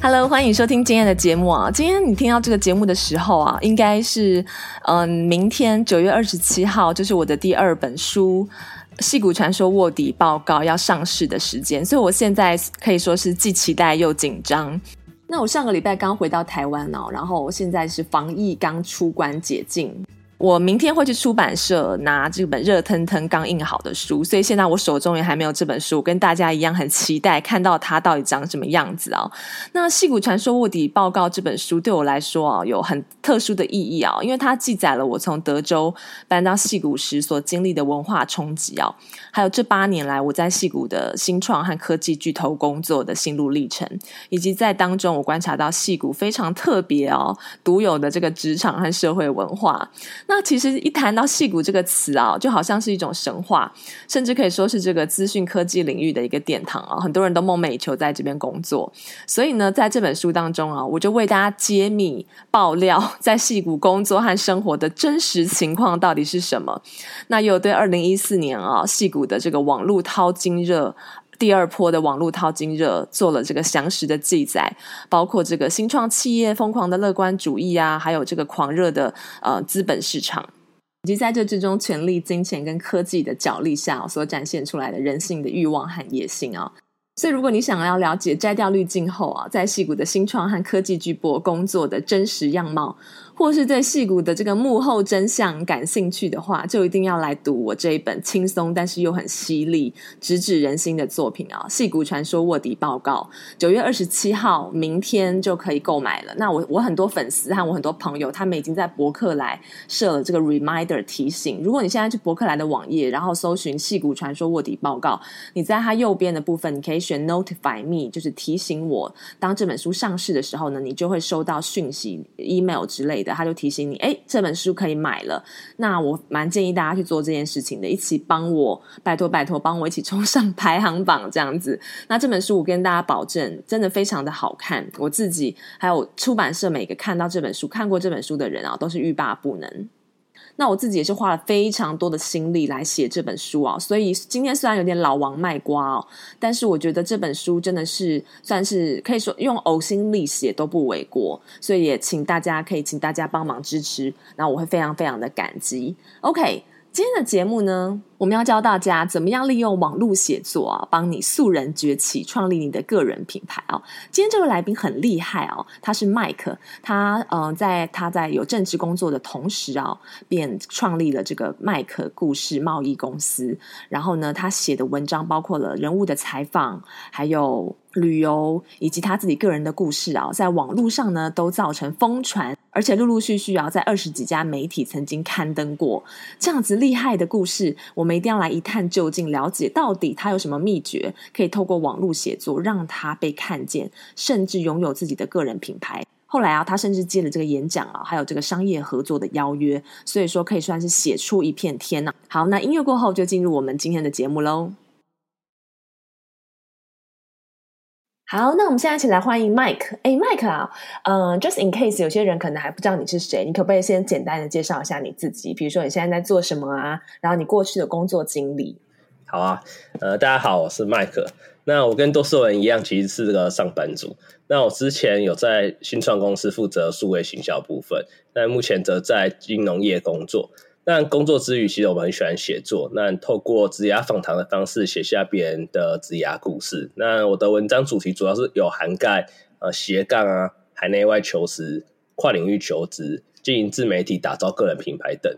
Hello，欢迎收听今天的节目啊！今天你听到这个节目的时候啊，应该是嗯，明天九月二十七号，就是我的第二本书《矽谷传说卧底报告》要上市的时间，所以我现在可以说是既期待又紧张。那我上个礼拜刚回到台湾哦，然后我现在是防疫刚出关解禁。我明天会去出版社拿这本热腾腾刚印好的书，所以现在我手中也还没有这本书，跟大家一样很期待看到它到底长什么样子啊、哦。那《矽谷传说卧底报告》这本书对我来说啊，有很特殊的意义啊，因为它记载了我从德州搬到矽谷时所经历的文化冲击啊，还有这八年来我在矽谷的新创和科技巨头工作的心路历程，以及在当中我观察到矽谷非常特别哦、独有的这个职场和社会文化。那其实一谈到戏骨这个词啊，就好像是一种神话，甚至可以说是这个资讯科技领域的一个殿堂啊，很多人都梦寐以求在这边工作。所以呢，在这本书当中啊，我就为大家揭秘、爆料在戏骨工作和生活的真实情况到底是什么。那又对二零一四年啊，戏骨的这个网络淘金热。第二波的网络淘金热做了这个详实的记载，包括这个新创企业疯狂的乐观主义啊，还有这个狂热的呃资本市场，以及在这之中权力、金钱跟科技的角力下所展现出来的人性的欲望和野心啊。所以，如果你想要了解摘掉滤镜后啊，在矽谷的新创和科技巨擘工作的真实样貌，或是对戏骨的这个幕后真相感兴趣的话，就一定要来读我这一本轻松但是又很犀利、直指人心的作品啊！《戏骨传说卧底报告》九月二十七号，明天就可以购买了。那我我很多粉丝和我很多朋友，他们已经在博客来设了这个 reminder 提醒。如果你现在去博客来的网页，然后搜寻《戏骨传说卧底报告》，你在它右边的部分，你可以选 Notify Me，就是提醒我，当这本书上市的时候呢，你就会收到讯息、email 之类的。他就提醒你，哎，这本书可以买了。那我蛮建议大家去做这件事情的，一起帮我，拜托拜托，帮我一起冲上 排行榜这样子。那这本书我跟大家保证，真的非常的好看。我自己还有出版社每个看到这本书、看过这本书的人啊，都是欲罢不能。那我自己也是花了非常多的心力来写这本书啊，所以今天虽然有点老王卖瓜哦，但是我觉得这本书真的是算是可以说用呕心沥血都不为过，所以也请大家可以请大家帮忙支持，那我会非常非常的感激。OK。今天的节目呢，我们要教大家怎么样利用网络写作啊，帮你素人崛起，创立你的个人品牌啊。今天这位来宾很厉害哦，他是麦克他呃，在他在有正职工作的同时啊，便创立了这个麦克故事贸易公司。然后呢，他写的文章包括了人物的采访，还有旅游，以及他自己个人的故事啊，在网络上呢都造成疯传。而且陆陆续续啊，在二十几家媒体曾经刊登过这样子厉害的故事，我们一定要来一探究竟，了解到底他有什么秘诀，可以透过网络写作让他被看见，甚至拥有自己的个人品牌。后来啊，他甚至接了这个演讲啊，还有这个商业合作的邀约，所以说可以算是写出一片天呐。好，那音乐过后就进入我们今天的节目喽。好，那我们现在一起来欢迎 Mike。哎，Mike 啊，嗯、呃，Just in case 有些人可能还不知道你是谁，你可不可以先简单的介绍一下你自己？比如说你现在在做什么啊？然后你过去的工作经历。好啊，呃，大家好，我是 Mike。那我跟多数人一样，其实是这个上班族。那我之前有在新创公司负责数位行销部分，但目前则在金融业工作。但工作之余，其实我们很喜欢写作。那透过职涯访谈的方式写下别人的职涯故事。那我的文章主题主要是有涵盖呃斜杠啊、海内外求职、跨领域求职、经营自媒体、打造个人品牌等。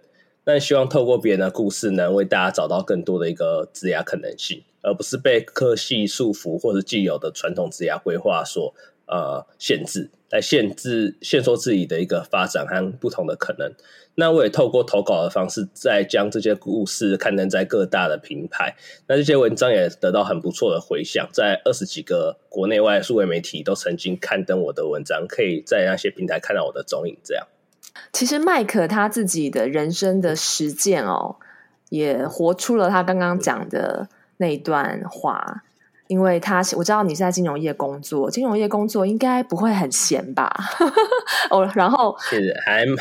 那希望透过别人的故事能，为大家找到更多的一个职涯可能性，而不是被科系束缚或者既有的传统职涯规划所呃限制，来限制限缩自己的一个发展和不同的可能。那我也透过投稿的方式，再将这些故事刊登在各大的平台。那这些文章也得到很不错的回响，在二十几个国内外数位媒体都曾经刊登我的文章，可以在那些平台看到我的踪影。这样，其实麦克他自己的人生的实践哦，也活出了他刚刚讲的那一段话。因为他我知道你是在金融业工作，金融业工作应该不会很闲吧？哦，然后其实还蛮。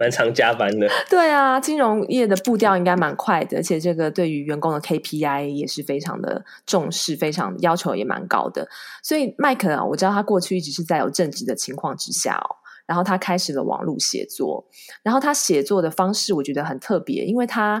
蛮常加班的，对啊，金融业的步调应该蛮快的，而且这个对于员工的 KPI 也是非常的重视，非常要求也蛮高的。所以麦克啊，我知道他过去一直是在有正职的情况之下哦，然后他开始了网络写作，然后他写作的方式我觉得很特别，因为他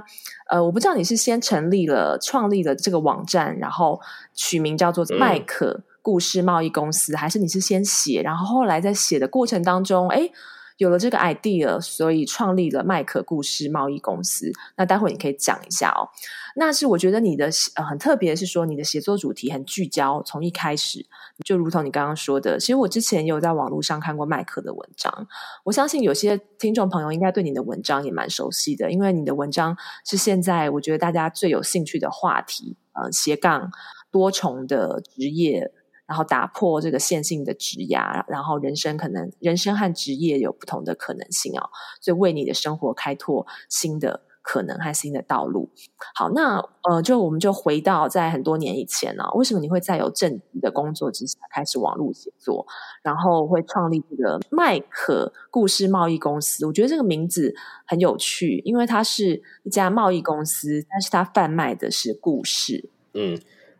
呃，我不知道你是先成立了创立了这个网站，然后取名叫做麦克故事贸易公司，嗯、还是你是先写，然后后来在写的过程当中，哎。有了这个 idea，所以创立了麦克故事贸易公司。那待会你可以讲一下哦。那是我觉得你的呃很特别，是说你的写作主题很聚焦，从一开始就如同你刚刚说的。其实我之前有在网络上看过麦克的文章，我相信有些听众朋友应该对你的文章也蛮熟悉的，因为你的文章是现在我觉得大家最有兴趣的话题，呃，斜杠多重的职业。然后打破这个线性的职涯，然后人生可能人生和职业有不同的可能性哦，所以为你的生活开拓新的可能和新的道路。好，那呃，就我们就回到在很多年以前呢，为什么你会在有正职的工作之下开始网络写作，然后会创立这个麦克故事贸易公司？我觉得这个名字很有趣，因为它是一家贸易公司，但是它贩卖的是故事。嗯。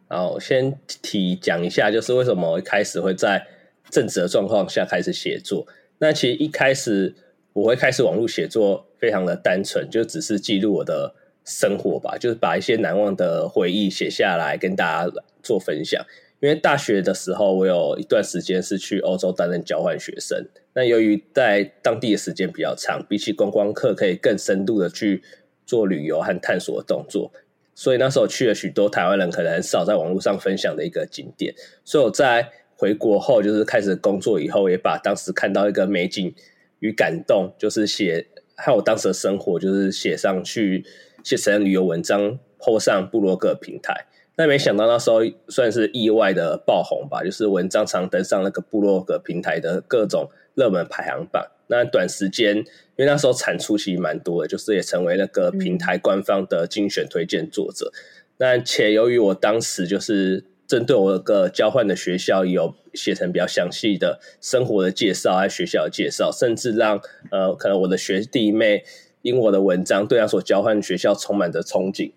然后先提讲一下，就是为什么我一开始会在正职的状况下开始写作。那其实一开始我会开始网络写作，非常的单纯，就只是记录我的生活吧，就是把一些难忘的回忆写下来跟大家做分享。因为大学的时候，我有一段时间是去欧洲担任交换学生。那由于在当地的时间比较长，比起观光客可以更深度的去做旅游和探索的动作。所以那时候去了许多台湾人可能很少在网络上分享的一个景点，所以我在回国后，就是开始工作以后，也把当时看到一个美景与感动，就是写还有我当时的生活，就是写上去，写成旅游文章，PO 上部落格平台。但没想到那时候算是意外的爆红吧，就是文章常登上那个部落格平台的各种热门排行榜。那短时间，因为那时候产出其实蛮多的，就是也成为那个平台官方的精选推荐作者。那、嗯、且由于我当时就是针对我个交换的学校有写成比较详细的生活的介绍，还有学校的介绍，甚至让呃可能我的学弟妹因我的文章对他所交换学校充满着憧憬，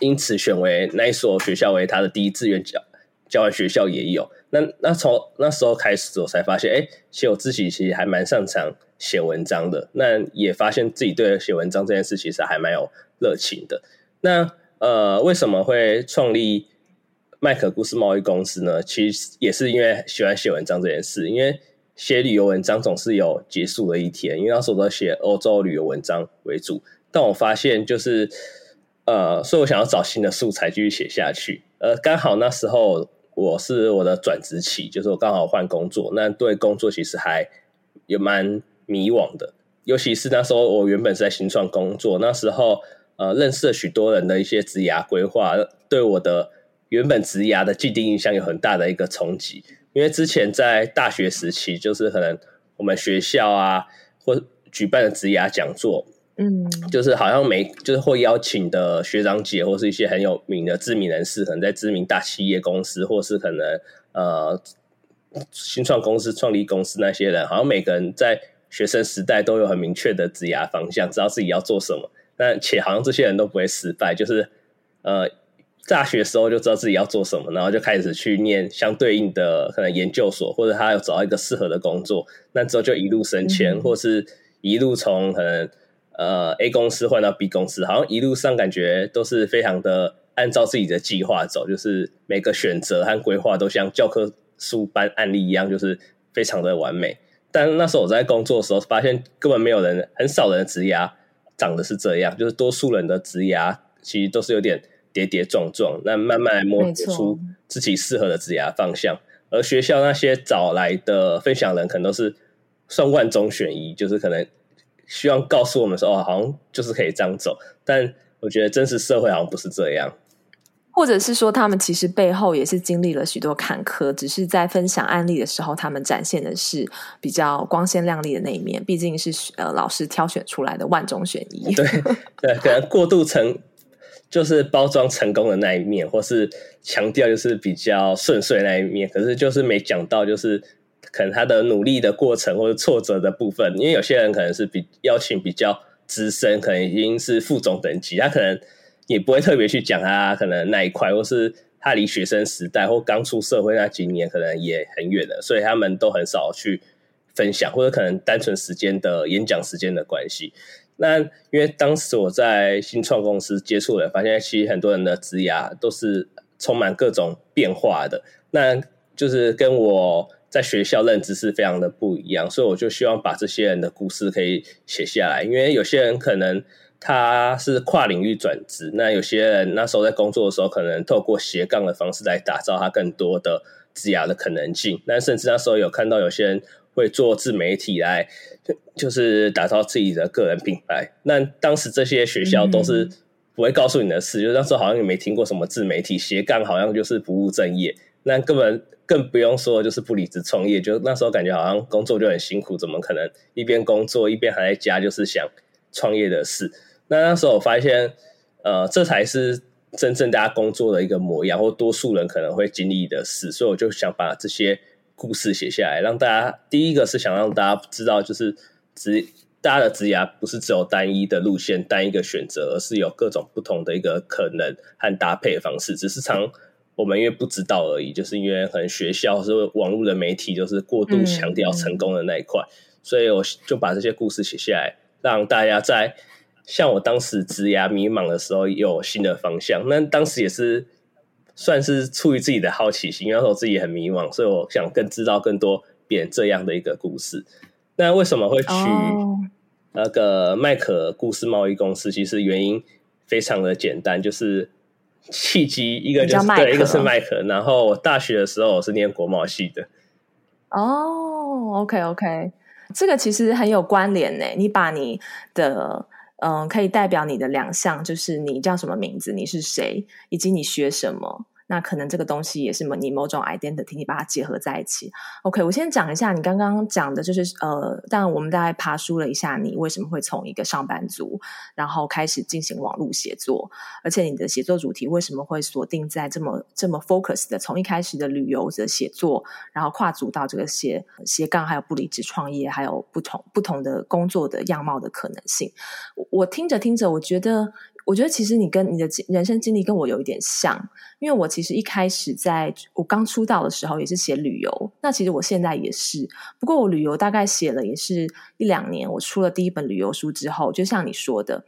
因此选为那一所学校为他的第一志愿交教完学校也有。那那从那时候开始，我才发现，哎，其实我自己其实还蛮擅长写文章的。那也发现自己对写文章这件事其实还蛮有热情的。那呃，为什么会创立麦克故事贸易公司呢？其实也是因为喜欢写文章这件事。因为写旅游文章总是有结束的一天，因为那时候都写欧洲旅游文章为主。但我发现，就是呃，所以我想要找新的素材继续写下去。呃，刚好那时候。我是我的转职期，就是我刚好换工作，那对工作其实还也蛮迷惘的，尤其是那时候我原本是在新创工作，那时候呃认识了许多人的一些职涯规划，对我的原本职涯的既定印象有很大的一个冲击，因为之前在大学时期，就是可能我们学校啊或举办的职涯讲座。嗯，就是好像每就是会邀请的学长姐，或是一些很有名的知名人士，可能在知名大企业公司，或是可能呃新创公司、创立公司那些人，好像每个人在学生时代都有很明确的职业方向，知道自己要做什么。但且好像这些人都不会失败，就是呃大学时候就知道自己要做什么，然后就开始去念相对应的可能研究所，或者他要找到一个适合的工作，那之后就一路升迁，嗯、或是一路从可能。呃，A 公司换到 B 公司，好像一路上感觉都是非常的按照自己的计划走，就是每个选择和规划都像教科书般案例一样，就是非常的完美。但那时候我在工作的时候，发现根本没有人，很少人的职涯长得是这样，就是多数人的职涯其实都是有点跌跌撞撞，那慢慢来摸索出自己适合的职涯方向。而学校那些找来的分享人，可能都是算万中选一，就是可能希望告诉我们说，哦，好像就是可以这样走。但我觉得真实社会好像不是这样。或者是说，他们其实背后也是经历了许多坎坷，只是在分享案例的时候，他们展现的是比较光鲜亮丽的那一面。毕竟是呃老师挑选出来的万中选一。对对，可能过度成就是包装成功的那一面，或是强调就是比较顺遂的那一面，可是就是没讲到就是可能他的努力的过程或者挫折的部分。因为有些人可能是比邀请比较资深，可能已经是副总等级，他可能。也不会特别去讲他可能那一块，或是他离学生时代或刚出社会那几年可能也很远了，所以他们都很少去分享，或者可能单纯时间的演讲时间的关系。那因为当时我在新创公司接触了，发现其实很多人的职涯都是充满各种变化的，那就是跟我在学校认知是非常的不一样，所以我就希望把这些人的故事可以写下来，因为有些人可能。他是跨领域转职，那有些人那时候在工作的时候，可能透过斜杠的方式来打造他更多的职涯的可能性。那甚至那时候有看到有些人会做自媒体来，就是打造自己的个人品牌。那当时这些学校都是不会告诉你的事，嗯、就是那时候好像也没听过什么自媒体斜杠，好像就是不务正业。那根本更不用说就是不离职创业，就那时候感觉好像工作就很辛苦，怎么可能一边工作一边还在家就是想创业的事？那那时候我发现，呃，这才是真正大家工作的一个模样，或多数人可能会经历的事，所以我就想把这些故事写下来，让大家第一个是想让大家知道，就是职大家的职涯不是只有单一的路线、单一个选择，而是有各种不同的一个可能和搭配方式，只是常我们因为不知道而已，就是因为可能学校或是网络的媒体就是过度强调成功的那一块，所以我就把这些故事写下来，让大家在。像我当时职涯迷茫的时候，有新的方向。那当时也是算是出于自己的好奇心，因为我自己也很迷茫，所以我想更知道更多别人这样的一个故事。那为什么会取那个麦可故事贸易公司？其实原因非常的简单，就是契机，一个就是对，一个是麦克。然后我大学的时候我是念国贸系的。哦，OK OK，这个其实很有关联呢。你把你的嗯，可以代表你的两项，就是你叫什么名字，你是谁，以及你学什么。那可能这个东西也是你某种 identity，你把它结合在一起。OK，我先讲一下你刚刚讲的，就是呃，但我们大概爬梳了一下，你为什么会从一个上班族，然后开始进行网络写作，而且你的写作主题为什么会锁定在这么这么 focus 的，从一开始的旅游的写作，然后跨足到这个斜斜杠，还有不离职创业，还有不同不同的工作的样貌的可能性。我，我听着听着，我觉得。我觉得其实你跟你的人生经历跟我有一点像，因为我其实一开始在我刚出道的时候也是写旅游，那其实我现在也是，不过我旅游大概写了也是一两年，我出了第一本旅游书之后，就像你说的，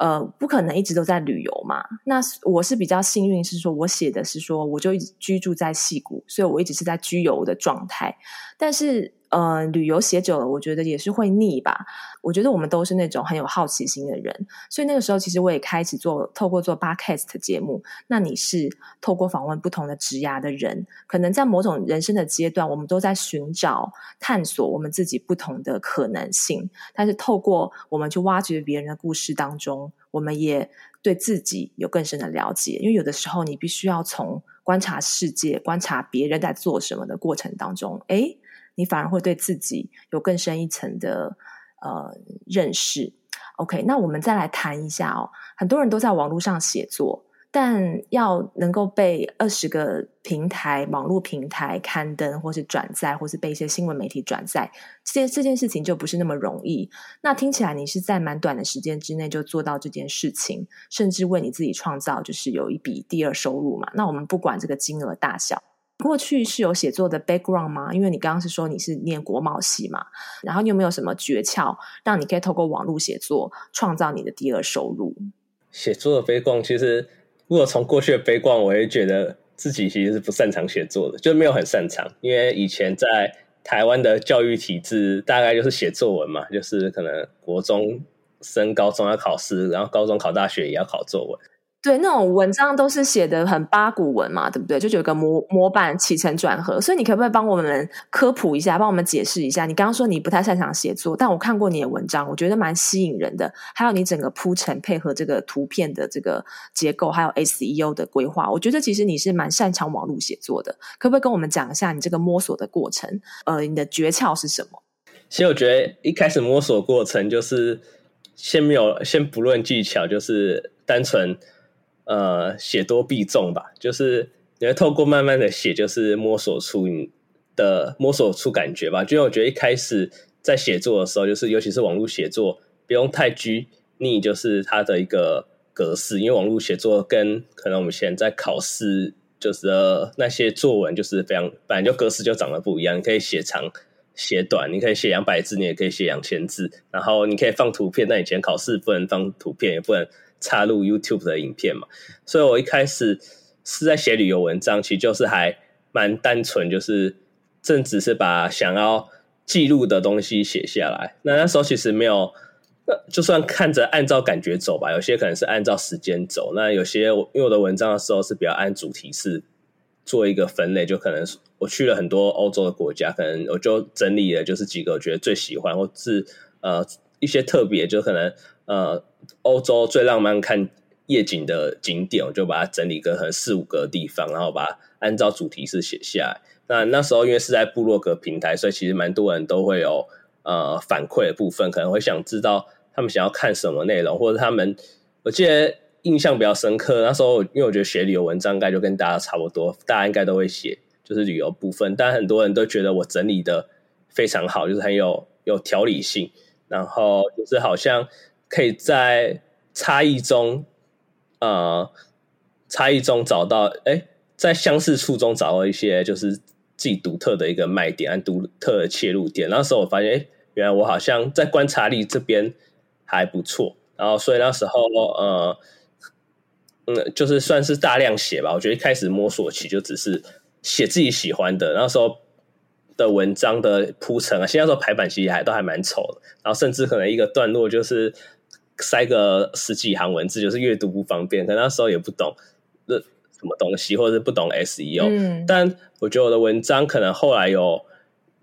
呃，不可能一直都在旅游嘛。那我是比较幸运，是说我写的是说我就一直居住在矽谷，所以我一直是在居游的状态，但是。呃，旅游写久了，我觉得也是会腻吧。我觉得我们都是那种很有好奇心的人，所以那个时候其实我也开始做，透过做 Podcast 节目。那你是透过访问不同的职涯的人，可能在某种人生的阶段，我们都在寻找、探索我们自己不同的可能性。但是透过我们去挖掘别人的故事当中，我们也对自己有更深的了解。因为有的时候，你必须要从观察世界、观察别人在做什么的过程当中，诶。你反而会对自己有更深一层的呃认识。OK，那我们再来谈一下哦。很多人都在网络上写作，但要能够被二十个平台、网络平台刊登，或是转载，或是被一些新闻媒体转载，这件这件事情就不是那么容易。那听起来你是在蛮短的时间之内就做到这件事情，甚至为你自己创造就是有一笔第二收入嘛？那我们不管这个金额大小。过去是有写作的 background 吗？因为你刚刚是说你是念国贸系嘛，然后你有没有什么诀窍，让你可以透过网络写作创造你的第二收入？写作的 background 其实，如果从过去的悲观我也觉得自己其实是不擅长写作的，就没有很擅长。因为以前在台湾的教育体制，大概就是写作文嘛，就是可能国中升高中要考试，然后高中考大学也要考作文。对，那种文章都是写的很八股文嘛，对不对？就有个模模板起承转合，所以你可不可以帮我们科普一下，帮我们解释一下？你刚刚说你不太擅长写作，但我看过你的文章，我觉得蛮吸引人的。还有你整个铺陈配合这个图片的这个结构，还有 SEO 的规划，我觉得其实你是蛮擅长网络写作的。可不可以跟我们讲一下你这个摸索的过程？呃，你的诀窍是什么？其实我觉得一开始摸索过程就是先没有，先不论技巧，就是单纯。呃，写多必中吧，就是你会透过慢慢的写，就是摸索出你的摸索出感觉吧。就我觉得一开始在写作的时候，就是尤其是网络写作，不用太拘泥，就是它的一个格式，因为网络写作跟可能我们现在考试就是那些作文就是非常，反正就格式就长得不一样。你可以写长写短，你可以写两百字，你也可以写两千字，然后你可以放图片，但以前考试不能放图片，也不能。插入 YouTube 的影片嘛，所以我一开始是在写旅游文章，其实就是还蛮单纯，就是正只是把想要记录的东西写下来。那那时候其实没有，就算看着按照感觉走吧，有些可能是按照时间走，那有些因为我的文章的时候是比较按主题式做一个分类，就可能我去了很多欧洲的国家，可能我就整理了就是几个我觉得最喜欢，或是呃一些特别，就可能。呃，欧洲最浪漫看夜景的景点，我就把它整理个可能四五个地方，然后把它按照主题式写下来。那那时候因为是在部落格平台，所以其实蛮多人都会有呃反馈的部分，可能会想知道他们想要看什么内容，或者他们我记得印象比较深刻。那时候因为我觉得写旅游文章应该就跟大家差不多，大家应该都会写就是旅游部分，但很多人都觉得我整理的非常好，就是很有有条理性，然后就是好像。可以在差异中，呃，差异中找到，哎、在相似处中找到一些就是自己独特的一个卖点独特的切入点。那时候我发现，哎、原来我好像在观察力这边还不错。然后，所以那时候，呃，嗯，就是算是大量写吧。我觉得一开始摸索期就只是写自己喜欢的。那时候。的文章的铺陈啊，现在说排版其实还都还蛮丑的，然后甚至可能一个段落就是塞个十几行文字，就是阅读不方便。可那时候也不懂那什么东西，或者是不懂 SEO。嗯，但我觉得我的文章可能后来有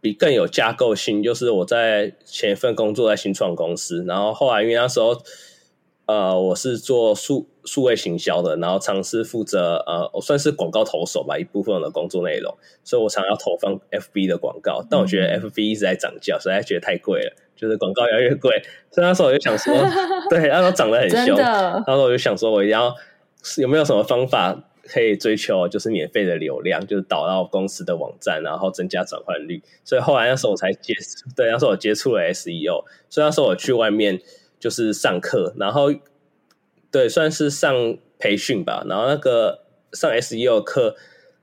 比更有架构性，就是我在前一份工作在新创公司，然后后来因为那时候。呃，我是做数数位行销的，然后尝试负责呃，我算是广告投手吧，一部分的工作内容，所以我常要投放 FB 的广告，但我觉得 FB 一直在涨价，所以还觉得太贵了，就是广告越来越贵，所以那时候我就想说，对，那时候涨得很凶，然后我就想说，我一定要有没有什么方法可以追求就是免费的流量，就是导到公司的网站，然后增加转换率，所以后来那时候我才接触，对，那时候我接触了 SEO，所以那时候我去外面。就是上课，然后对，算是上培训吧。然后那个上 SEO 课，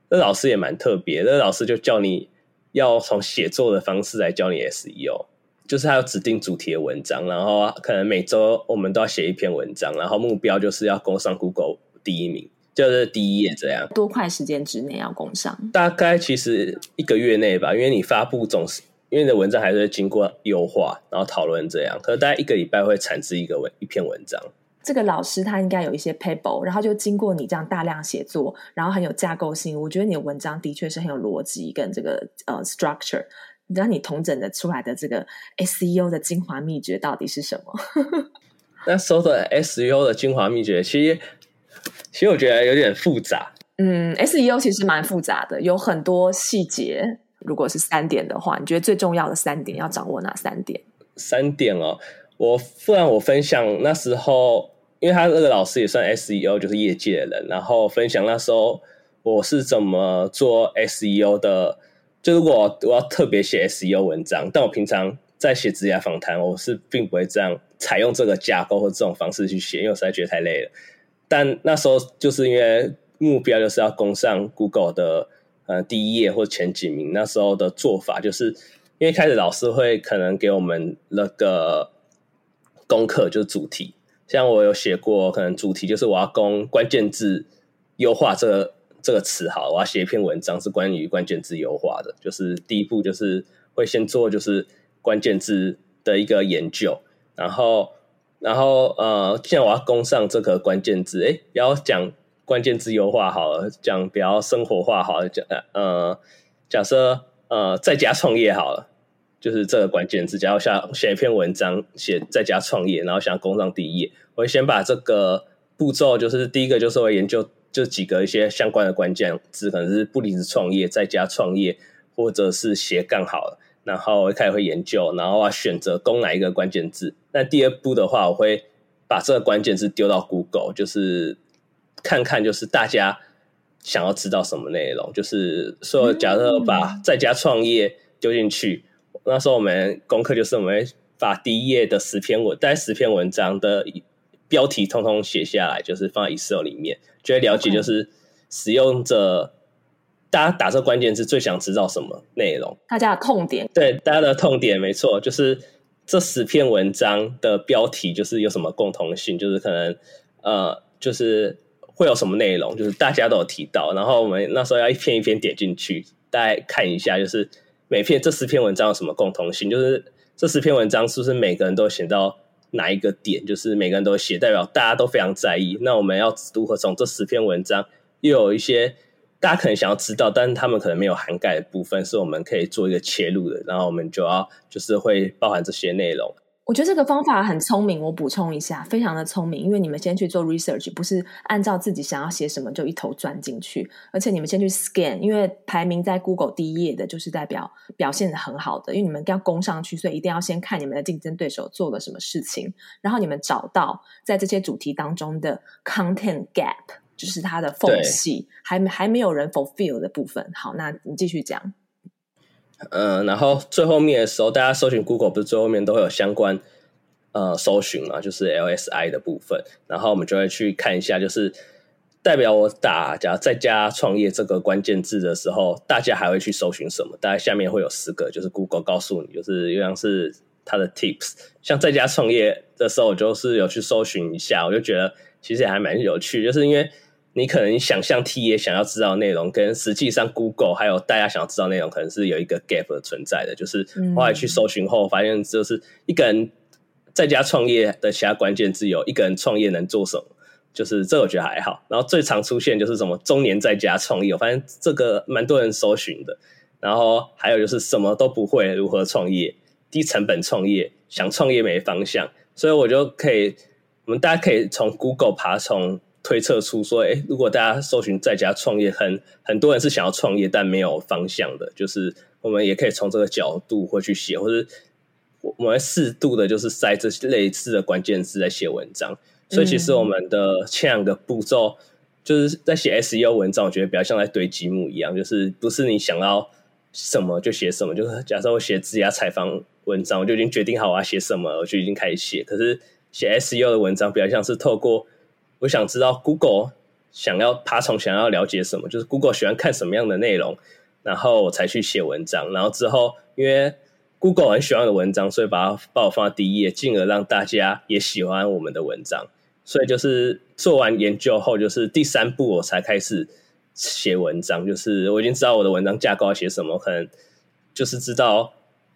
那老师也蛮特别。那老师就教你要从写作的方式来教你 SEO，就是他有指定主题的文章，然后可能每周我们都要写一篇文章，然后目标就是要攻上 Google 第一名，就是第一页这样。多快时间之内要攻上？大概其实一个月内吧，因为你发布总是。因为你的文章还是会经过优化，然后讨论这样，可能大概一个礼拜会产制一个文一篇文章。这个老师他应该有一些 paper，然后就经过你这样大量写作，然后很有架构性。我觉得你的文章的确是很有逻辑跟这个呃 structure。你知道你统整的出来的这个 SEO 的精华秘诀到底是什么？那说的 SEO 的精华秘诀，其实其实我觉得有点复杂。嗯，SEO 其实蛮复杂的，有很多细节。如果是三点的话，你觉得最重要的三点要掌握哪三点？三点哦，我不然我分享那时候，因为他那个老师也算 SEO，就是业界的人，然后分享那时候我是怎么做 SEO 的。就如果我要特别写 SEO 文章，但我平常在写职业访谈，我是并不会这样采用这个架构或这种方式去写，因为我实在觉得太累了。但那时候就是因为目标就是要攻上 Google 的。呃，第一页或前几名，那时候的做法就是，因为开始老师会可能给我们那个功课，就是主题。像我有写过，可能主题就是我要攻关键字优化这个这个词，好，我要写一篇文章是关于关键字优化的。就是第一步就是会先做就是关键字的一个研究，然后然后呃，既然我要攻上这个关键字，哎，不要讲关键字优化好了，讲比较生活化好了，讲呃，假设呃在家创业好了，就是这个关键字，假如想写一篇文章，写在家创业，然后想攻上第一页，我会先把这个步骤，就是第一个就是会研究就几个一些相关的关键字，可能是不离职创业、在家创业，或者是斜杠好了。然后我一开始会研究，然后啊选择攻哪一个关键字。那第二步的话，我会把这个关键字丢到 Google，就是看看就是大家想要知道什么内容。就是说，假设把在家创业丢进去，嗯、那时候我们功课就是我们把第一页的十篇文，大概十篇文章的标题通通写下来，就是放在 Excel 里面，就会了解就是使用者。大家打这关键字最想知道什么内容？大家的痛点。对，大家的痛点没错，就是这十篇文章的标题，就是有什么共同性，就是可能呃，就是会有什么内容，就是大家都有提到。然后我们那时候要一篇一篇点进去，大家看一下，就是每篇这十篇文章有什么共同性，就是这十篇文章是不是每个人都写到哪一个点，就是每个人都写，代表大家都非常在意。那我们要如何从这十篇文章又有一些？大家可能想要知道，但是他们可能没有涵盖的部分，是我们可以做一个切入的，然后我们就要就是会包含这些内容。我觉得这个方法很聪明，我补充一下，非常的聪明，因为你们先去做 research，不是按照自己想要写什么就一头钻进去，而且你们先去 scan，因为排名在 Google 第一页的，就是代表表现的很好的，因为你们要攻上去，所以一定要先看你们的竞争对手做了什么事情，然后你们找到在这些主题当中的 content gap。就是它的缝隙，还还没有人 fulfill 的部分。好，那你继续讲。嗯、然后最后面的时候，大家搜寻 Google 不是最后面都会有相关呃搜寻嘛，就是 LSI 的部分。然后我们就会去看一下，就是代表我打假如在家创业这个关键字的时候，大家还会去搜寻什么？大概下面会有十个，就是 Google 告诉你，就是一样是它的 tips。像在家创业的时候，我就是有去搜寻一下，我就觉得其实也还蛮有趣，就是因为。你可能想象 T 也想要知道内容，跟实际上 Google 还有大家想要知道内容，可能是有一个 gap 的存在的。就是后来去搜寻后，发现就是一个人在家创业的其他关键字有一个人创业能做什么，就是这我觉得还好。然后最常出现就是什么中年在家创业，我发现这个蛮多人搜寻的。然后还有就是什么都不会如何创业，低成本创业，想创业没方向，所以我就可以，我们大家可以从 Google 爬虫。推测出说，哎，如果大家搜寻在家创业，很很多人是想要创业但没有方向的，就是我们也可以从这个角度会去写，或者我们适度的，就是塞这类似的关键字来写文章。所以其实我们的前两个步骤，就是在写 SEO 文章，我觉得比较像在堆积木一样，就是不是你想要什么就写什么。就是假设我写自家采访文章，我就已经决定好我要写什么，我就已经开始写。可是写 SEO 的文章，比较像是透过我想知道 Google 想要爬虫想要了解什么，就是 Google 喜欢看什么样的内容，然后我才去写文章。然后之后，因为 Google 很喜欢的文章，所以把它把我放在第一页，进而让大家也喜欢我们的文章。所以就是做完研究后，就是第三步我才开始写文章。就是我已经知道我的文章架构要写什么，可能就是知道，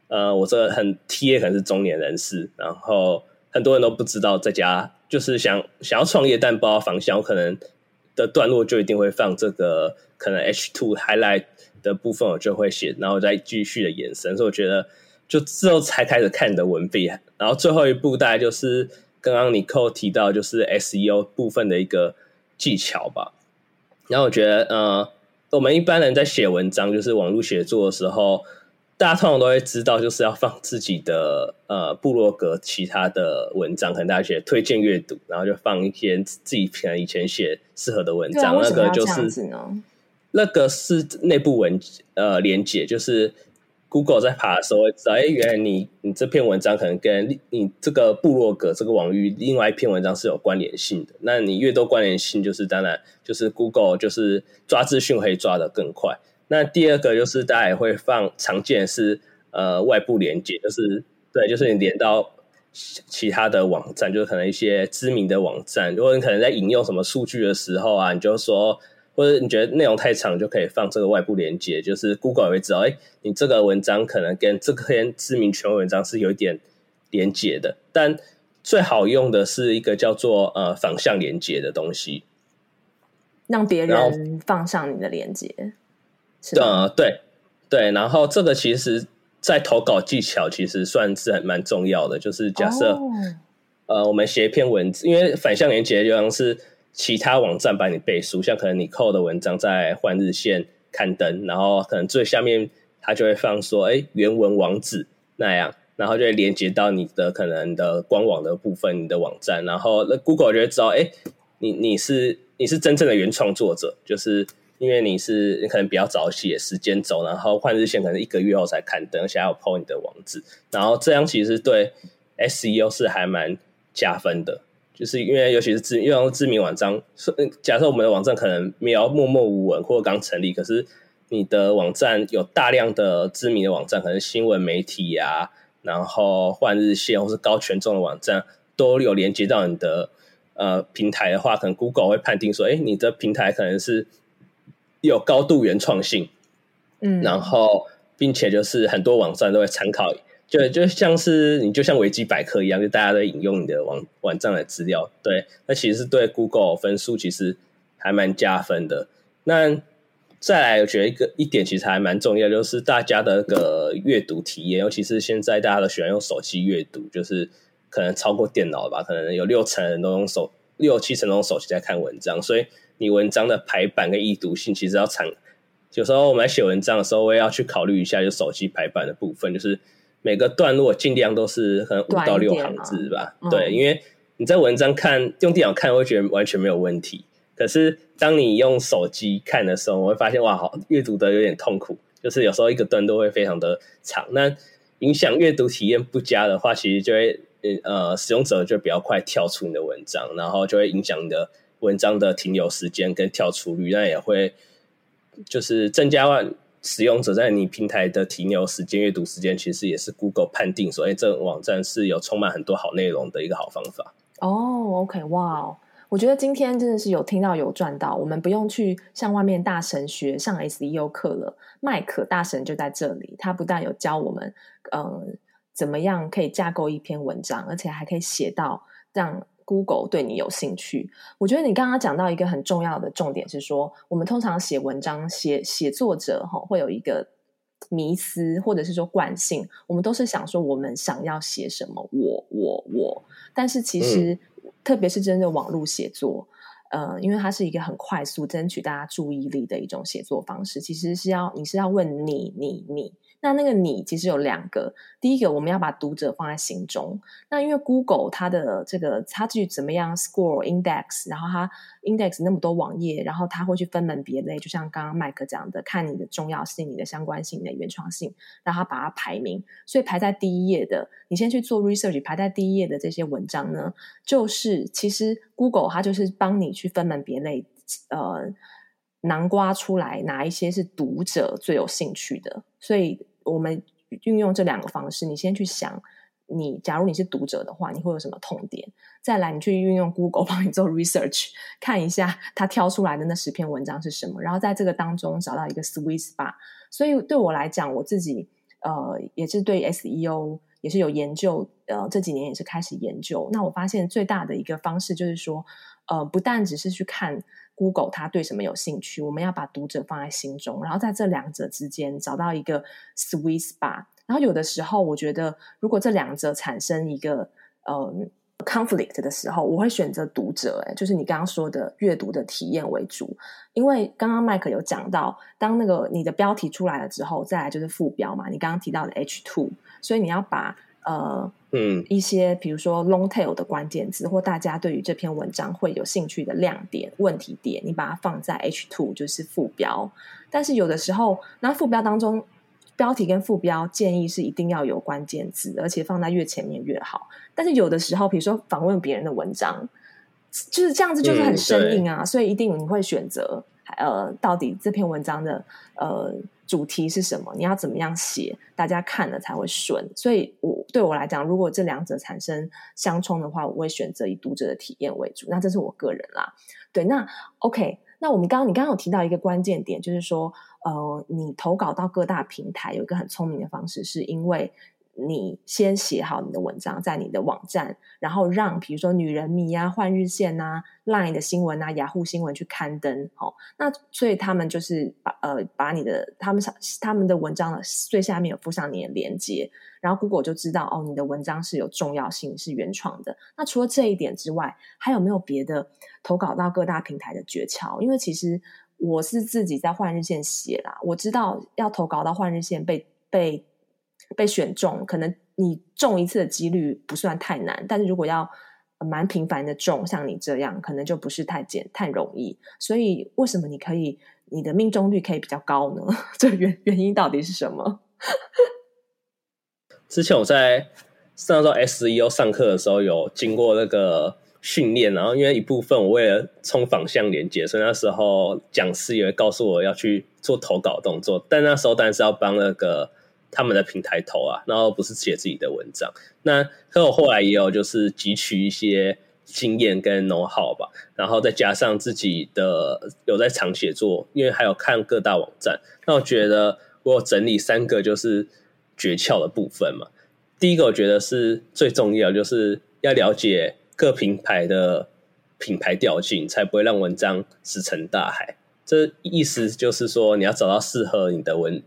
呃，我这个很 TA 可能是中年人士，然后很多人都不知道在家。就是想想要创业，但不知道方向，我可能的段落就一定会放这个可能 H two highlight 的部分，我就会写，然后再继续的延伸。所以我觉得，就之后才开始看你的文笔，然后最后一步大概就是刚刚你扣提到，就是 SEO 部分的一个技巧吧。然后我觉得，呃，我们一般人在写文章，就是网络写作的时候。大家通常都会知道，就是要放自己的呃部落格其他的文章，可能大家写推荐阅读，然后就放一些自己可能以前写适合的文章。啊、那个就是那个是内部文呃连接，就是 Google 在爬的时候会知道，哎，原来你你这篇文章可能跟你这个部落格这个网域另外一篇文章是有关联性的。那你越多关联性，就是当然就是 Google 就是抓资讯可以抓得更快。那第二个就是大家也会放常见是呃外部连接，就是对，就是你连到其他的网站，就是可能一些知名的网站。如果你可能在引用什么数据的时候啊，你就说，或者你觉得内容太长，就可以放这个外部连接，就是 Google 也会知道，哎，你这个文章可能跟这篇知名权威文章是有一点连接的。但最好用的是一个叫做呃反向连接的东西，让别人放上你的连接。呃，对对，然后这个其实，在投稿技巧其实算是很蛮重要的，就是假设、哦、呃我们写一篇文字，因为反向连接就像是其他网站帮你背书，像可能你 PO 的文章在换日线刊登，然后可能最下面它就会放说，哎，原文网址那样。然后就会连接到你的可能的官网的部分，你的网站，然后那 Google 就会知道，哎，你你是你是真正的原创作者，就是因为你是你可能比较早写时间轴，然后换日线可能一个月后才刊登，而且还要 po 你的网址，然后这样其实对 SEO 是还蛮加分的，就是因为尤其是知因为知名网站，假设我们的网站可能没有默默无闻或者刚成立，可是你的网站有大量的知名的网站，可能新闻媒体呀、然后换日线或是高权重的网站都有连接到你的呃平台的话，可能 Google 会判定说，哎，你的平台可能是有高度原创性，嗯，然后并且就是很多网站都会参考，就就像是你就像维基百科一样，就大家都引用你的网网站的资料，对，那其实是对 Google 分数其实还蛮加分的。那再来，我觉得一个一点其实还蛮重要，就是大家的个阅读体验，尤其是现在大家都喜欢用手机阅读，就是可能超过电脑吧，可能有六成人都用手，六七成都用手机在看文章，所以你文章的排版跟易读性其实要长。有时候我们来写文章的时候，我也要去考虑一下，就手机排版的部分，就是每个段落尽量都是可能五到六行字吧，对，嗯、因为你在文章看用电脑看，我会觉得完全没有问题。可是，当你用手机看的时候，我会发现哇，好阅读的有点痛苦。就是有时候一个段都会非常的长，那影响阅读体验不佳的话，其实就会呃，使用者就比较快跳出你的文章，然后就会影响你的文章的停留时间跟跳出率，那也会就是增加使用者在你平台的停留时间、阅读时间，其实也是 Google 判定说，哎，这个网站是有充满很多好内容的一个好方法。哦，OK，哇。我觉得今天真的是有听到有赚到，我们不用去向外面大神学上 SEO 课了。麦可大神就在这里，他不但有教我们，呃，怎么样可以架构一篇文章，而且还可以写到让 Google 对你有兴趣。我觉得你刚刚讲到一个很重要的重点是说，我们通常写文章写写作者哈会有一个迷思或者是说惯性，我们都是想说我们想要写什么，我我我，但是其实。嗯特别是针对网络写作，呃，因为它是一个很快速争取大家注意力的一种写作方式，其实是要你是要问你你你。那那个你其实有两个，第一个我们要把读者放在心中。那因为 Google 它的这个它去怎么样 score index，然后它 index 那么多网页，然后它会去分门别类，就像刚刚麦克讲的，看你的重要性、你的相关性、你的原创性，然后把它排名。所以排在第一页的，你先去做 research，排在第一页的这些文章呢，就是其实 Google 它就是帮你去分门别类，呃，南瓜出来哪一些是读者最有兴趣的，所以。我们运用这两个方式，你先去想，你假如你是读者的话，你会有什么痛点？再来，你去运用 Google 帮你做 research，看一下它挑出来的那十篇文章是什么，然后在这个当中找到一个 sweet spot。所以对我来讲，我自己呃也是对 SEO 也是有研究，呃这几年也是开始研究。那我发现最大的一个方式就是说，呃不但只是去看。Google 它对什么有兴趣？我们要把读者放在心中，然后在这两者之间找到一个 sweet spot。然后有的时候，我觉得如果这两者产生一个呃 conflict 的时候，我会选择读者。哎，就是你刚刚说的阅读的体验为主，因为刚刚麦克有讲到，当那个你的标题出来了之后，再来就是副标嘛。你刚刚提到的 H two，所以你要把。呃，嗯，一些比如说 long tail 的关键字，或大家对于这篇文章会有兴趣的亮点、问题点，你把它放在 H two 就是副标。但是有的时候，那副标当中，标题跟副标建议是一定要有关键字，而且放在越前面越好。但是有的时候，比如说访问别人的文章，就是这样子，就是很生硬啊，嗯，所以一定你会选择，呃，到底这篇文章的呃。主题是什么？你要怎么样写，大家看了才会顺。所以我，对我来讲，如果这两者产生相冲的话，我会选择以读者的体验为主。那这是我个人啦。对，那 OK，那我们刚刚你刚刚有提到一个关键点，就是说，呃，你投稿到各大平台有一个很聪明的方式，是因为你先写好你的文章在你的网站，然后让比如说女人迷啊、换日线啊、Line 的新闻啊、雅虎新闻去刊登。好，那所以他们就是把呃把你的他们他们的文章的最下面附上你的链接，然后 Google 就知道哦，你的文章是有重要性、是原创的。那除了这一点之外，还有没有别的投稿到各大平台的诀窍？因为其实我是自己在换日线写啦，我知道要投稿到换日线被被。被选中，可能你中一次的几率不算太难，但是如果要蛮频繁的中，像你这样，可能就不是太简太容易。所以，为什么你可以你的命中率可以比较高呢？这原原因到底是什么？之前我在上到 SEO 上课的时候，有经过那个训练，然后因为一部分我为了冲反向连接，所以那时候讲师也会告诉我要去做投稿动作，但那时候当然是要帮那个。他们的平台投啊，然后不是写自己的文章。那可我后来也有就是汲取一些经验跟 know how 吧，然后再加上自己的有在常写作，因为还有看各大网站。那我觉得我有整理三个就是诀窍的部分嘛。第一个我觉得是最重要，就是要了解各品牌的品牌调性，才不会让文章石沉大海。这意思就是说，你要找到适合你的文。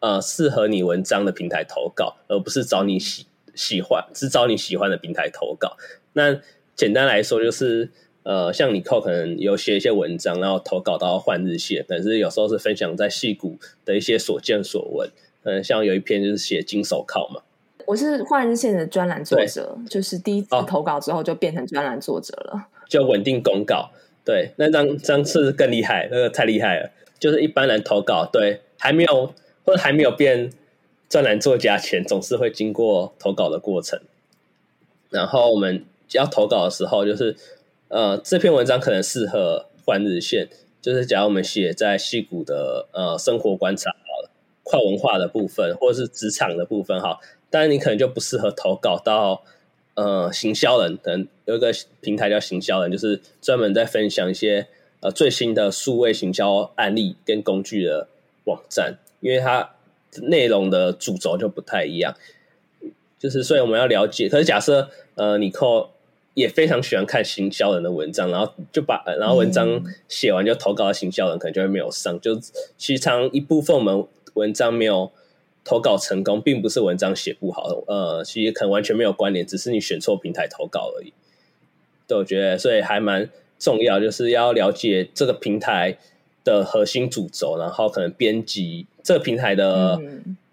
呃，适合你文章的平台投稿，而不是找你喜喜欢，只找你喜欢的平台投稿。那简单来说，就是呃，像你扣可能有写一些文章，然后投稿到换日线，但是有时候是分享在戏谷的一些所见所闻。嗯，像有一篇就是写金手铐嘛，我是换日线的专栏作者，就是第一次投稿之后就变成专栏作者了，就稳定公告。对，那张张次更厉害，那个太厉害了，就是一般人投稿，对，还没有。或者还没有变专栏作家前，总是会经过投稿的过程。然后我们要投稿的时候，就是呃，这篇文章可能适合换日线，就是假如我们写在矽谷的呃生活观察好了，跨文化的部分，或者是职场的部分，好，当然你可能就不适合投稿到呃行销人，可能有一个平台叫行销人，就是专门在分享一些呃最新的数位行销案例跟工具的网站。因为它内容的主轴就不太一样，就是所以我们要了解。可是假设呃，你扣也非常喜欢看行销人的文章，然后就把然后文章写完就投稿到行销人，可能就会没有上。就其实常一部分我们文章没有投稿成功，并不是文章写不好，呃，其实可能完全没有关联，只是你选错平台投稿而已。对，我觉得所以还蛮重要，就是要了解这个平台的核心主轴，然后可能编辑。这个平台的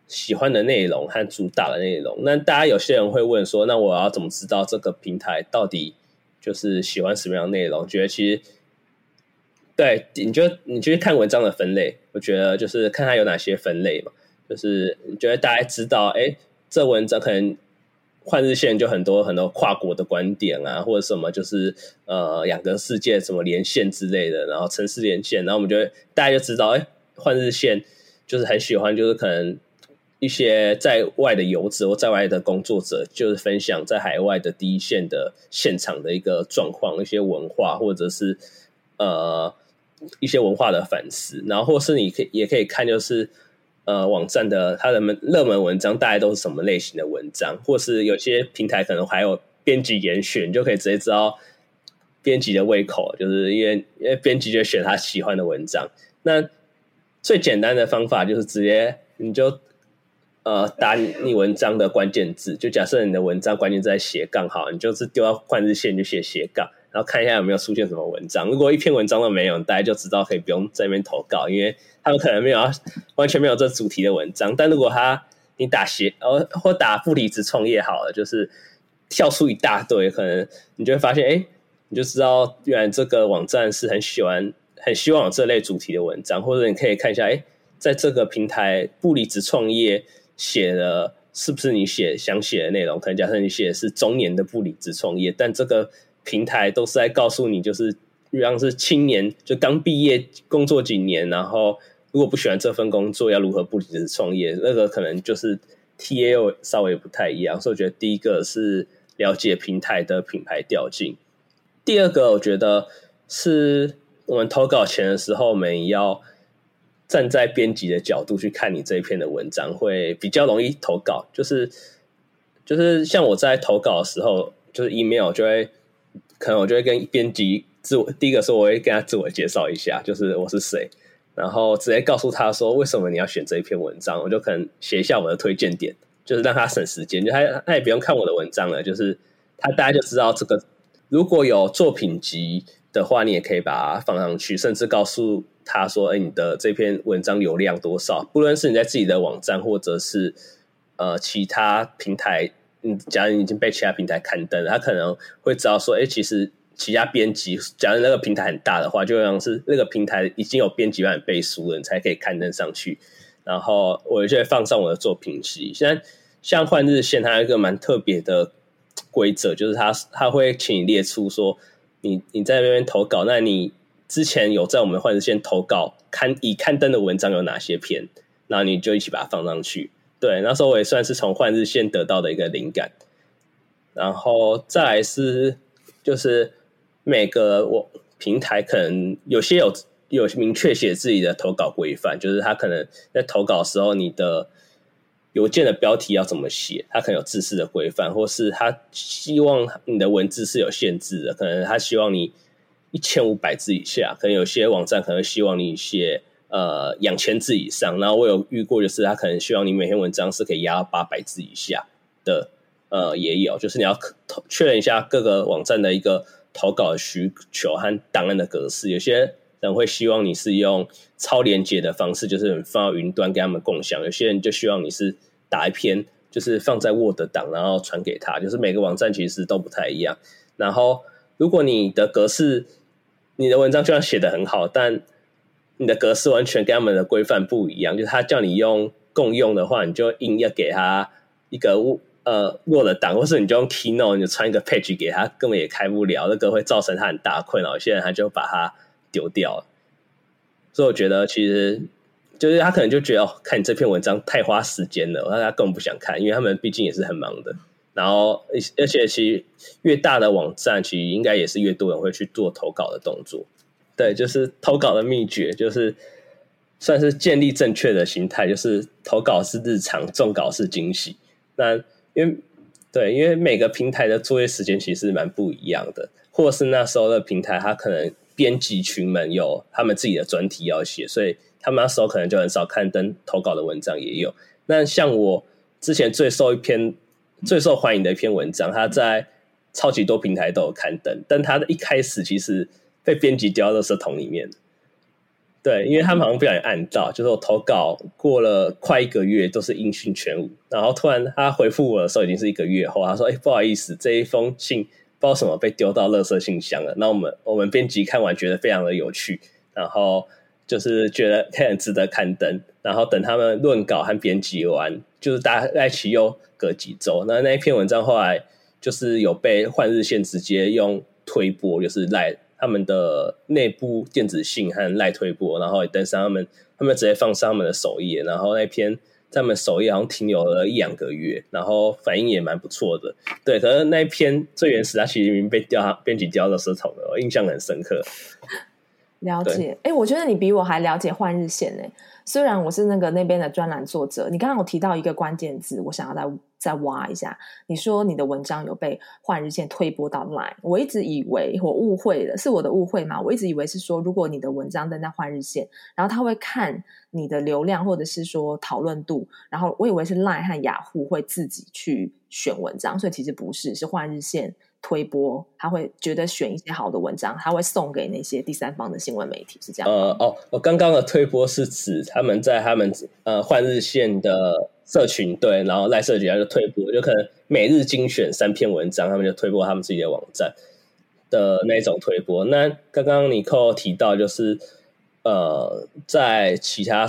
喜欢的内容和主打的内容，嗯、那大家有些人会问说，那我要怎么知道这个平台到底就是喜欢什么样的内容？觉得其实，对，你就你就去看文章的分类，我觉得就是看它有哪些分类嘛，就是你觉得大家知道，哎，这文章可能换日线就很多很多跨国的观点啊，或者什么就是呃两个世界什么连线之类的，然后城市连线，然后我们就大家就知道，哎，换日线。就是很喜欢，就是可能一些在外的游子或在外的工作者，就是分享在海外的第一线的现场的一个状况，一些文化或者是呃一些文化的反思，然后或是你可以也可以看，就是呃网站的它的门热门文章大概都是什么类型的文章，或是有些平台可能还有编辑严选，你就可以直接知道编辑的胃口，就是因为因为编辑就选他喜欢的文章，那。最简单的方法就是直接你就呃打你文章的关键字，就假设你的文章关键字在斜杠好，你就是丢到换日线就写斜杠，然后看一下有没有出现什么文章。如果一篇文章都没有，大家就知道可以不用在那边投稿，因为他们可能没有完全没有这主题的文章。但如果他你打斜呃或打不离职创业好了，就是跳出一大堆，可能你就会发现，哎，你就知道原来这个网站是很喜欢。很希望有这类主题的文章，或者你可以看一下，哎，在这个平台不离职创业写的是不是你写想写的内容？可能假设你写的是中年的不离职创业，但这个平台都是在告诉你，就是像是青年就刚毕业工作几年，然后如果不喜欢这份工作，要如何不离职创业？那个可能就是 TA 稍微不太一样，所以我觉得第一个是了解平台的品牌调性，第二个我觉得是。我们投稿前的时候，我们要站在编辑的角度去看你这一篇的文章，会比较容易投稿。就是就是像我在投稿的时候，就是 email 就会，可能我就会跟编辑自我第一个说，我会跟他自我介绍一下，就是我是谁，然后直接告诉他说为什么你要选这一篇文章，我就可能写一下我的推荐点，就是让他省时间，就他他也不用看我的文章了，就是他大家就知道这个如果有作品集的话，你也可以把它放上去，甚至告诉他说，哎，你的这篇文章流量多少？不论是你在自己的网站，或者是呃其他平台，嗯，假如你已经被其他平台刊登，他可能会知道说，哎，其实其他编辑，假如那个平台很大的话，就像是那个平台已经有编辑版背书了，你才可以刊登上去。然后我就会放上我的作品集。现在像换日线，它一个蛮特别的规则，就是它它会请你列出说。你你在那边投稿，那你之前有在我们换日线投稿刊已刊登的文章有哪些篇？然后你就一起把它放上去。对，那时候我也算是从换日线得到的一个灵感。然后再来是，就是每个我平台可能有些有有明确写自己的投稿规范，就是他可能在投稿的时候你的。邮件的标题要怎么写？他可能有制式的规范，或是他希望你的文字是有限制的，可能他希望你一千五百字以下，可能有些网站可能希望你写呃两千字以上。然后我有遇过，就是他可能希望你每篇文章是可以压到八百字以下的，呃，也有，就是你要确认一下各个网站的一个投稿需求和档案的格式。有些人会希望你是用超连接的方式，就是放到云端给他们共享；有些人就希望你是。打一篇就是放在 Word 档，然后传给他。就是每个网站其实都不太一样。然后，如果你的格式，你的文章就算写得很好，但你的格式完全跟他们的规范不一样，就是他叫你用共用的话，你就硬要给他一个呃 Word 档，或是你就用 Keynote，你就传一个 Page 给他，根本也开不了，那个会造成他很大困扰。现在他就把它丢掉了。所以我觉得其实。就是他可能就觉得哦，看你这篇文章太花时间了，那他根本不想看，因为他们毕竟也是很忙的。然后，而且其实越大的网站，其实应该也是越多人会去做投稿的动作。对，就是投稿的秘诀，就是算是建立正确的心态，就是投稿是日常，中稿是惊喜。那因为对，因为每个平台的作业时间其实蛮不一样的，或是那时候的平台，它可能编辑群们有他们自己的专题要写，所以。他们那时候可能就很少刊登投稿的文章，也有。那像我之前最受一篇最受欢迎的一篇文章，它在超级多平台都有刊登，但它的一开始其实被编辑丢到垃圾桶里面。对，因为他们好像不小心按到，就是我投稿过了快一个月都是音讯全无，然后突然他回复我的时候已经是一个月后，他说：“哎、不好意思，这一封信不知道什么被丢到垃圾信箱了。”那我们我们编辑看完觉得非常的有趣，然后。就是觉得很值得刊登，然后等他们论稿和编辑完，就是大概其又隔几周。那那一篇文章后来就是有被换日线直接用推播，就是赖他们的内部电子信和赖推播，然后也登上他们，他们直接放上他们的首页。然后那篇在他们首页好像停留了一两个月，然后反应也蛮不错的。对，可是那一篇最原始，它其实已经被掉编辑掉到垃圾桶了，我印象很深刻。了解，哎对，我觉得你比我还了解换日线呢。虽然我是那个那边的专栏作者，你刚刚有提到一个关键字，我想要再再挖一下。你说你的文章有被换日线推播到 Line，我一直以为我误会了，是我的误会吗？我一直以为是说，如果你的文章登在换日线，然后他会看你的流量或者是说讨论度，然后我以为是 Line 和雅虎会自己去选文章，所以其实不是，是换日线。推播，他会觉得选一些好的文章，他会送给那些第三方的新闻媒体，是这样。呃哦，我刚刚的推播是指他们在他们呃换日线的社群对，然后赖社群他就推播，就可能每日精选三篇文章，他们就推播他们自己的网站的那种推播。那刚刚你扣提到就是呃，在其他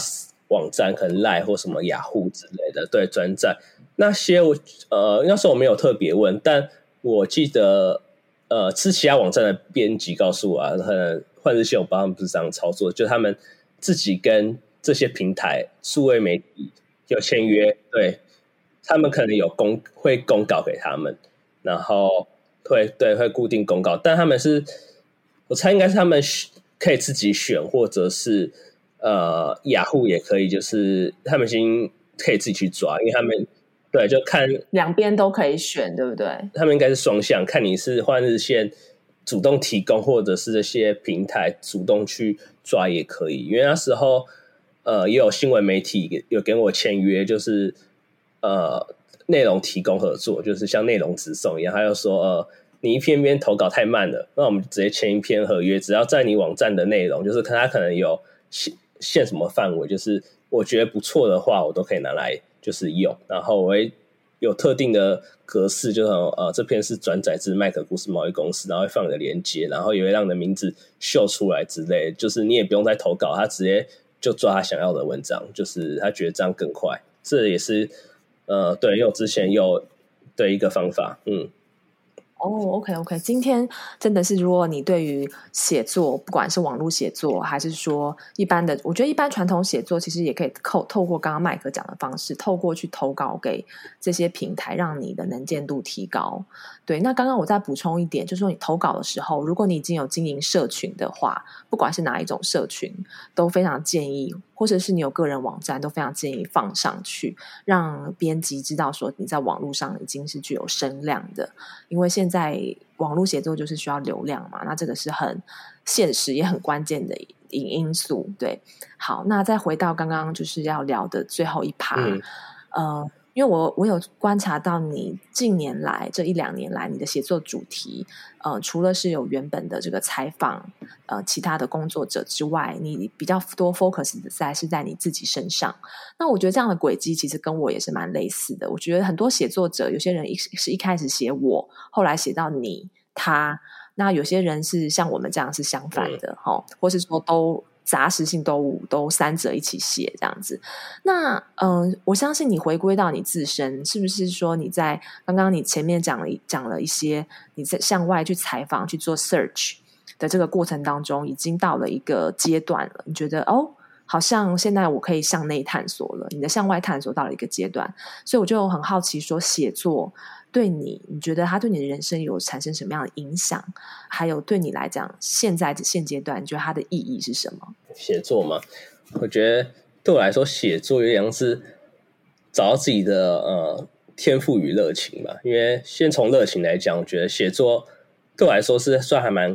网站可能赖或什么雅虎之类的对转载那些我呃那时候我没有特别问，但。我记得，呃，是其他网站的编辑告诉我啊，可能换日线我帮他们不是这样操作，就他们自己跟这些平台数位媒体有签约，对，他们可能有公会公告给他们，然后会对会固定公告，但他们是，我猜应该是他们可以自己选，或者是呃雅虎也可以，就是他们已经可以自己去抓，因为他们。对，就看两边都可以选，对不对？他们应该是双向，看你是换日线主动提供，或者是这些平台主动去抓也可以。因为那时候，呃，也有新闻媒体有跟我签约，就是呃，内容提供合作，就是像内容直送一样。他又说，呃，你一篇篇投稿太慢了，那我们直接签一篇合约，只要在你网站的内容，就是看他可能有限限什么范围，就是我觉得不错的话，我都可以拿来。就是用，然后我会有特定的格式，就是呃，这篇是转载自麦可故事贸易公司，然后会放你的链接，然后也会让你的名字秀出来之类，就是你也不用再投稿，他直接就抓他想要的文章，就是他觉得这样更快，这也是呃，对，因为我之前有的一个方法，嗯。哦、，OK，OK，今天真的是，如果你对于写作，不管是网络写作，还是说一般的，我觉得一般传统写作，其实也可以透透过刚刚麦克讲的方式，透过去投稿给这些平台，让你的能见度提高。对，那刚刚我再补充一点，就是说你投稿的时候，如果你已经有经营社群的话，不管是哪一种社群，都非常建议，或者是你有个人网站，都非常建议放上去，让编辑知道说你在网络上已经是具有声量的。因为现在网络写作就是需要流量嘛，那这个是很现实也很关键的因因素。对，好，那再回到刚刚就是要聊的最后一趴，嗯、呃。因为我我有观察到你近年来这一两年来你的写作主题，呃，除了是有原本的这个采访呃其他的工作者之外，你比较多 focus 在是在你自己身上。那我觉得这样的轨迹其实跟我也是蛮类似的。我觉得很多写作者，有些人一是一开始写我，后来写到你他，那有些人是像我们这样是相反的哈，或是说都。杂食性都都三者一起写这样子，那嗯、我相信你回归到你自身，是不是说你在刚刚你前面讲了讲了一些你在向外去采访去做 search 的这个过程当中，已经到了一个阶段了？你觉得哦，好像现在我可以向内探索了，你的向外探索到了一个阶段，所以我就很好奇说写作。对你，你觉得他对你的人生有产生什么样的影响？还有对你来讲，现在的现阶段，你觉得它的意义是什么？写作嘛，我觉得对我来说，写作有点像是找到自己的呃天赋与热情吧。因为先从热情来讲，我觉得写作对我来说是算还蛮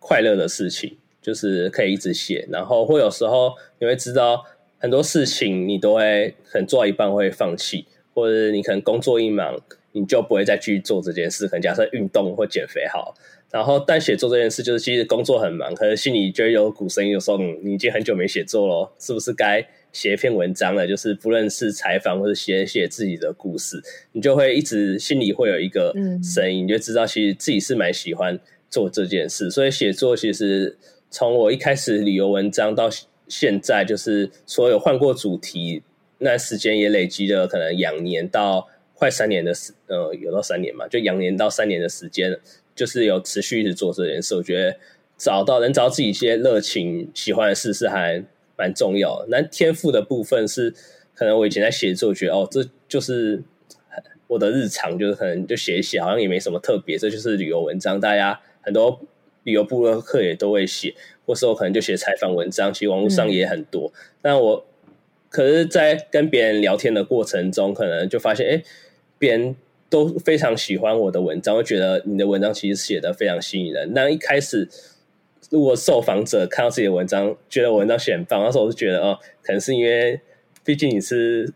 快乐的事情，就是可以一直写，然后会有时候你会知道很多事情你都会可能做到一半会放弃，或者你可能工作一忙。你就不会再去做这件事，可能假设运动或减肥好，然后但写作这件事，就是其实工作很忙，可是心里就有股声音，就说：“嗯，你已经很久没写作了，是不是该写一篇文章了？”就是不论是采访或者写写自己的故事，你就会一直心里会有一个声音，你就知道其实自己是蛮喜欢做这件事。所以写作其实从我一开始旅游文章到现在，就是所有换过主题，那时间也累积了可能两年到。快三年的时，呃，有到三年嘛，就两年到三年的时间，就是有持续一直做这件事。我觉得找到能找到自己一些热情、喜欢的事是还蛮重要的。那天赋的部分是，可能我以前在写作，觉得哦，这就是我的日常，就是可能就写一写，好像也没什么特别。这就是旅游文章，大家很多旅游部落客也都会写，或是我可能就写采访文章，其实网络上也很多。嗯、但我可是，在跟别人聊天的过程中，可能就发现，哎。别人都非常喜欢我的文章，会觉得你的文章其实写的非常吸引人。那一开始，如果受访者看到自己的文章，觉得文章写很棒，那时候我就觉得哦，可能是因为毕竟你是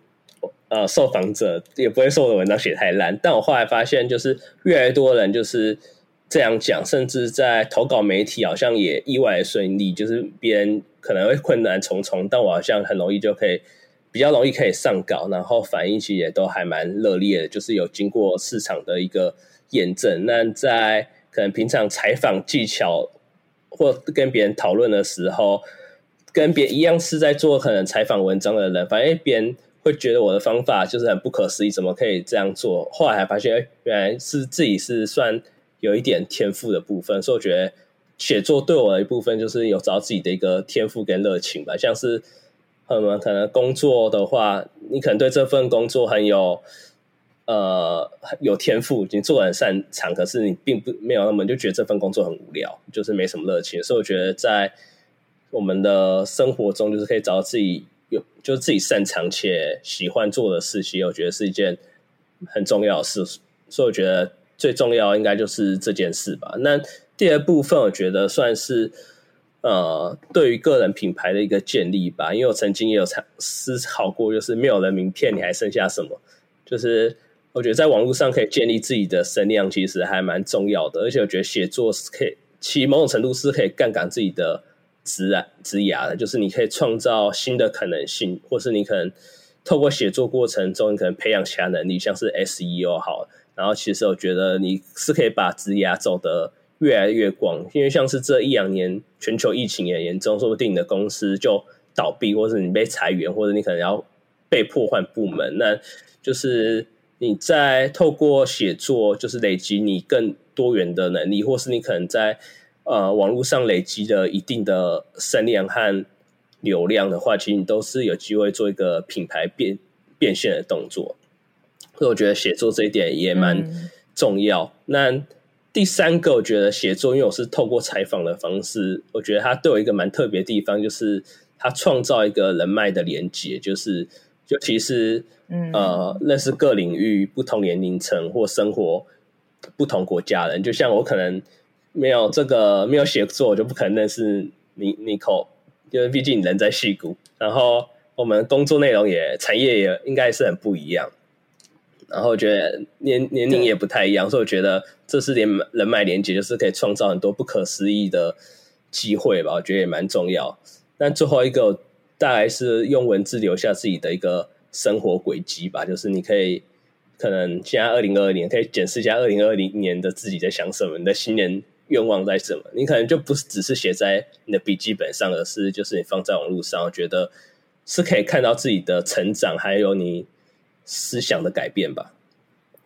呃受访者，也不会说我的文章写太烂。但我后来发现，就是越来越多人就是这样讲，甚至在投稿媒体好像也意外的顺利，就是别人可能会困难重重，但我好像很容易就可以。比较容易可以上稿，然后反应其实也都还蛮热烈的，就是有经过市场的一个验证。那在可能平常采访技巧或跟别人讨论的时候，跟别一样是在做可能采访文章的人，反正别人会觉得我的方法就是很不可思议，怎么可以这样做？后来还发现，哎，原来是自己是算有一点天赋的部分。所以我觉得写作对我的一部分就是有找自己的一个天赋跟热情吧，像是。嗯，可能工作的话，你可能对这份工作很有呃有天赋，你做得很擅长，可是你并不没有那么就觉得这份工作很无聊，就是没什么热情。所以我觉得在我们的生活中，就是可以找到自己有就自己擅长且喜欢做的事情，我觉得是一件很重要的事，所以我觉得最重要应该就是这件事吧。那第二部分，我觉得算是呃，对于个人品牌的一个建立吧。因为我曾经也有思考过，就是没有了名片，你还剩下什么？就是我觉得在网络上可以建立自己的声量，其实还蛮重要的。而且我觉得写作是可以，其某种程度是可以杠杆自己的职涯职涯的，就是你可以创造新的可能性，或是你可能。透过写作过程中，你可能培养其他能力，像是 SEO 好。然后，其实我觉得你是可以把职涯走得越来越广，因为像是这一两年全球疫情也严重，说不定你的公司就倒闭，或者你被裁员，或者你可能要被迫换部门。那就是你在透过写作，就是累积你更多元的能力，或是你可能在呃网络上累积了一定的声量和。流量的话，其实你都是有机会做一个品牌变变现的动作，所以我觉得写作这一点也蛮重要。嗯、那第三个，我觉得写作，因为我是透过采访的方式，我觉得它都有一个蛮特别的地方，就是它创造一个人脉的连接，就是尤其是嗯呃认识各领域不同年龄层或生活不同国家人，就像我可能没有这个没有写作，我就不可能认识你 Nicole。因为毕竟人在戏谷，然后我们工作内容也产业也应该是很不一样，然后我觉得年年龄也不太一样，所以我觉得这是连人脉连接，就是可以创造很多不可思议的机会吧。我觉得也蛮重要。但最后一个大概是用文字留下自己的一个生活轨迹吧，就是你可以可能现在二零二二年可以检视一下二零二零年的自己在想什么，你的新年。愿望在什么？你可能就不是只是写在你的笔记本上，而是就是你放在网络上，我觉得是可以看到自己的成长，还有你思想的改变吧。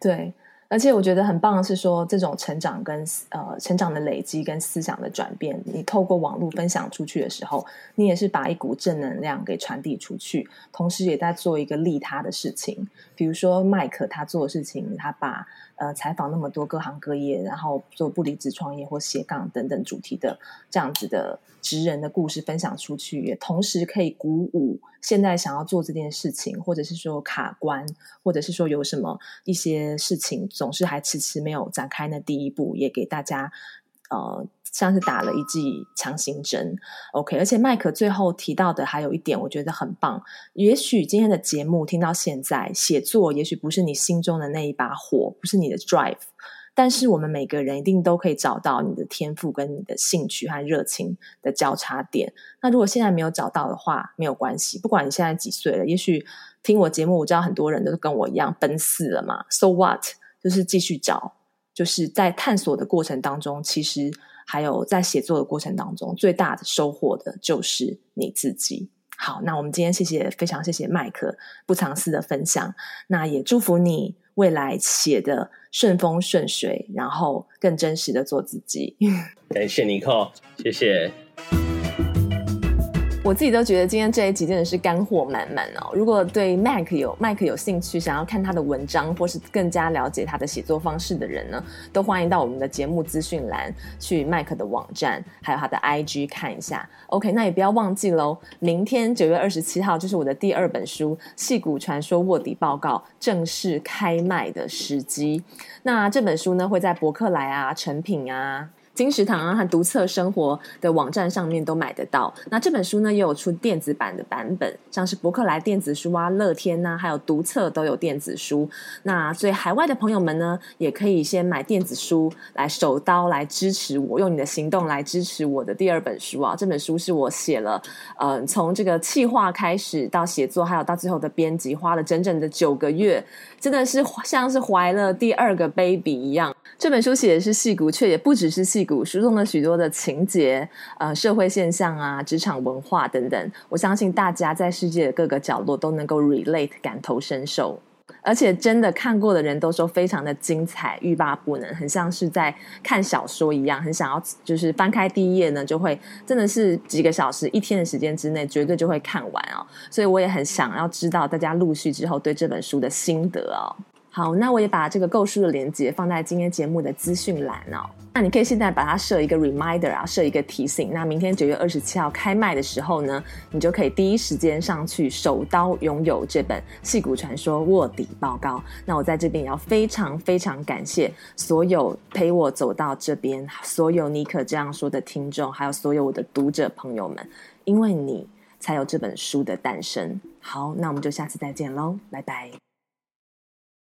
对。而且我觉得很棒的是说，这种成长跟呃成长的累积跟思想的转变，你透过网络分享出去的时候，你也是把一股正能量给传递出去，同时也在做一个利他的事情。比如说麦克他做的事情，他把呃采访那么多各行各业，然后做不离职创业或斜杠等等主题的这样子的职人的故事分享出去，也同时可以鼓舞现在想要做这件事情，或者是说卡关，或者是说有什么一些事情。总是还迟迟没有展开那第一步，也给大家呃像是打了一剂强心针。OK，而且麦克最后提到的还有一点，我觉得很棒。也许今天的节目听到现在，写作也许不是你心中的那一把火，不是你的 drive，但是我们每个人一定都可以找到你的天赋跟你的兴趣和热情的交叉点。那如果现在没有找到的话，没有关系，不管你现在几岁了，也许听我节目，我知道很多人都跟我一样奔四了嘛。So what？就是继续找，就是在探索的过程当中，其实还有在写作的过程当中，最大的收获的就是你自己。好，那我们今天谢谢，非常谢谢麦克不藏私的分享，那也祝福你未来写的顺风顺水，然后更真实的做自己。感谢尼克，谢谢。我自己都觉得今天这一集真的是干货满满哦！如果对 Mike 有 Mike 有兴趣，想要看他的文章，或是更加了解他的写作方式的人呢，都欢迎到我们的节目资讯栏去 Mike 的网站，还有他的 IG 看一下。OK，那也不要忘记喽，明天九月二十七号就是我的第二本书《戏骨传说卧底报告》正式开卖的时机。那这本书呢，会在博客来啊、诚品啊。金石堂啊和读册生活的网站上面都买得到。那这本书呢，也有出电子版的版本，像是博客来电子书啊、乐天呐、还有读册都有电子书。那所以海外的朋友们呢，也可以先买电子书来手刀来支持我，用你的行动来支持我的第二本书啊。这本书是我写了，嗯、从这个企划开始到写作，还有到最后的编辑，花了整整的九个月，真的是像是怀了第二个 baby 一样。这本书写的是戏骨，却也不只是戏骨，书中的许多的情节、呃，社会现象啊、职场文化等等，我相信大家在世界的各个角落都能够 relate 感同身受，而且真的看过的人都说非常的精彩，欲罢不能，很像是在看小说一样，很想要就是翻开第一页呢，就会真的是几个小时、一天的时间之内，绝对就会看完哦。所以我也很想要知道大家陆续之后对这本书的心得哦。好，那我也把这个购书的链接放在今天节目的资讯栏哦。那你可以现在把它设一个 reminder 啊，设一个提醒。那明天九月二十七号开卖的时候呢，你就可以第一时间上去手刀拥有这本《戏骨传说卧底报告》。那我在这边也要非常非常感谢所有陪我走到这边，所有尼可这样说的听众，还有所有我的读者朋友们，因为你才有这本书的诞生。好，那我们就下次再见喽，拜拜。